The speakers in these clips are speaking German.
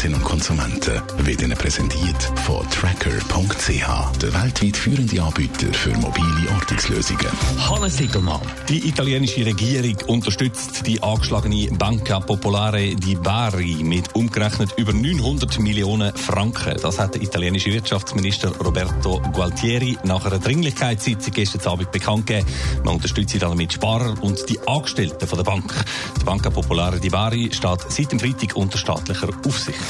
Konsumentinnen und Konsumenten wird Ihnen präsentiert von Tracker.ch, der weltweit führende Anbieter für mobile Ortungslösungen. Hannes Siegelmann. Die italienische Regierung unterstützt die angeschlagene Banca Popolare di Bari mit umgerechnet über 900 Millionen Franken. Das hat der italienische Wirtschaftsminister Roberto Gualtieri nach einer Dringlichkeitssitzung gestern Abend bekannt gegeben. Man unterstützt damit Sparer und die Angestellten von der Bank. Die Banca Popolare di Bari steht seit dem Freitag unter staatlicher Aufsicht.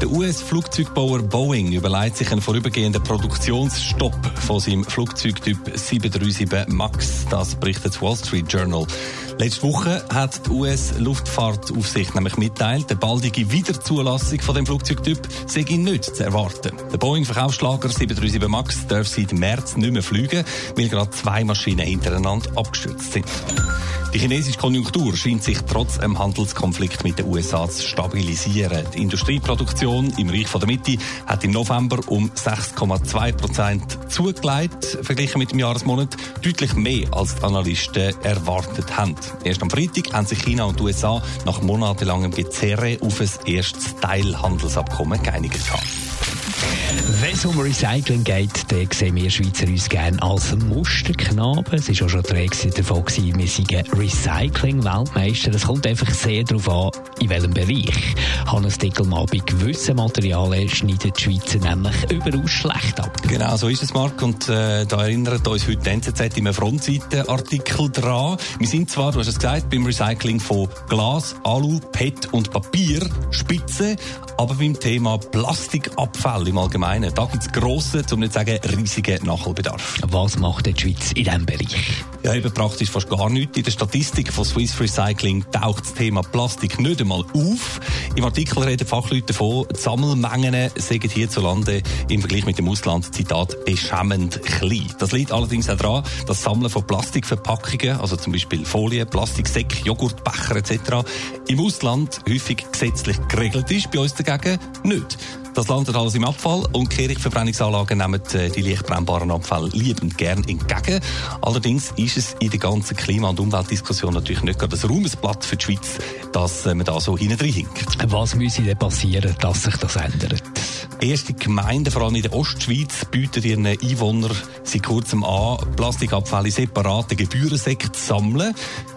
Der US-Flugzeugbauer Boeing überlegt sich einen vorübergehenden Produktionsstopp von seinem Flugzeugtyp 737 MAX. Das berichtet das Wall Street Journal. Letzte Woche hat die US-Luftfahrtaufsicht nämlich mitteilt, der baldige Wiederzulassung von dem Flugzeugtyp sei nicht zu erwarten. Der Boeing-Verkaufsschlager 737 MAX darf seit März nicht mehr fliegen, weil gerade zwei Maschinen hintereinander abgestürzt sind. Die chinesische Konjunktur scheint sich trotz einem Handelskonflikt mit den USA zu stabilisieren. Die Industrieproduktion im Reich der Mitte hat im November um 6,2 Prozent zugelegt, verglichen mit dem Jahresmonat, deutlich mehr als die Analysten erwartet haben. Erst am Freitag haben sich China und die USA nach monatelangem Gezerre auf ein erstes Teilhandelsabkommen geeinigt. Wenn es um Recycling geht, dann sehen wir Schweizer uns gerne als Musterknaben. Es war auch schon die Rede davon, gewesen, wir sind Recycling-Weltmeister. Es kommt einfach sehr darauf an, in welchem Bereich. Hannes Dickelmann, bei gewissen Materialien schneiden die Schweizer nämlich überaus schlecht ab. Genau, so ist es, Marc. Und äh, da erinnert uns heute die NZZ im Frontseitenartikel dran. Wir sind zwar, du hast es gesagt, beim Recycling von Glas, Alu, PET und Papier Spitze, aber beim Thema Plastikabfall im Allgemeinen, da gibt es grossen, um nicht zu sagen riesigen Nachholbedarf. Was macht die Schweiz in diesem Bereich? Ja, eben praktisch fast gar nichts. In der Statistik von Swiss Recycling taucht das Thema Plastik nicht einmal auf. Im Artikel reden Fachleute davon, die Sammelmengen sind hierzulande im Vergleich mit dem Ausland, Zitat, beschämend klein. Das liegt allerdings auch daran, dass das Sammeln von Plastikverpackungen, also zum Beispiel Folien, Plastiksäcke, Joghurtbecher etc., im Ausland häufig gesetzlich geregelt ist, bei uns dagegen nicht. Das landet alles im Abfall und Kirchverbrennungsanlagen nehmen äh, die leicht brennbaren Abfälle liebend gern entgegen. Allerdings ist es in der ganzen Klima- und Umweltdiskussion natürlich nicht gerade ein Ruhmesblatt für die Schweiz, dass äh, man da so hinten hinkt. Was müsse denn passieren, dass sich das ändert? Erste Gemeinden, vor allem in der Ostschweiz, bieten ihren Einwohnern seit kurzem an, Plastikabfälle in separaten Gebührensäcken zu sammeln.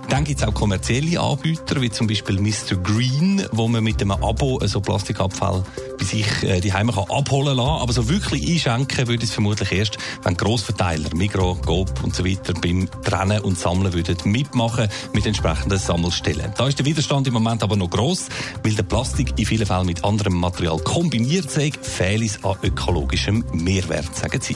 Dann gibt es auch kommerzielle Anbieter, wie zum Beispiel Mr. Green, wo man mit einem Abo so Plastikabfall bei sich äh, die Heime kann abholen lassen. Aber so wirklich einschenken würde es vermutlich erst, wenn Grossverteiler, Migro, Coop und so weiter beim Trennen und Sammeln würden mitmachen mit entsprechenden Sammelstellen. Da ist der Widerstand im Moment aber noch gross, weil der Plastik in vielen Fällen mit anderem Material kombiniert sei, fehlt es an ökologischem Mehrwert, sagen sie.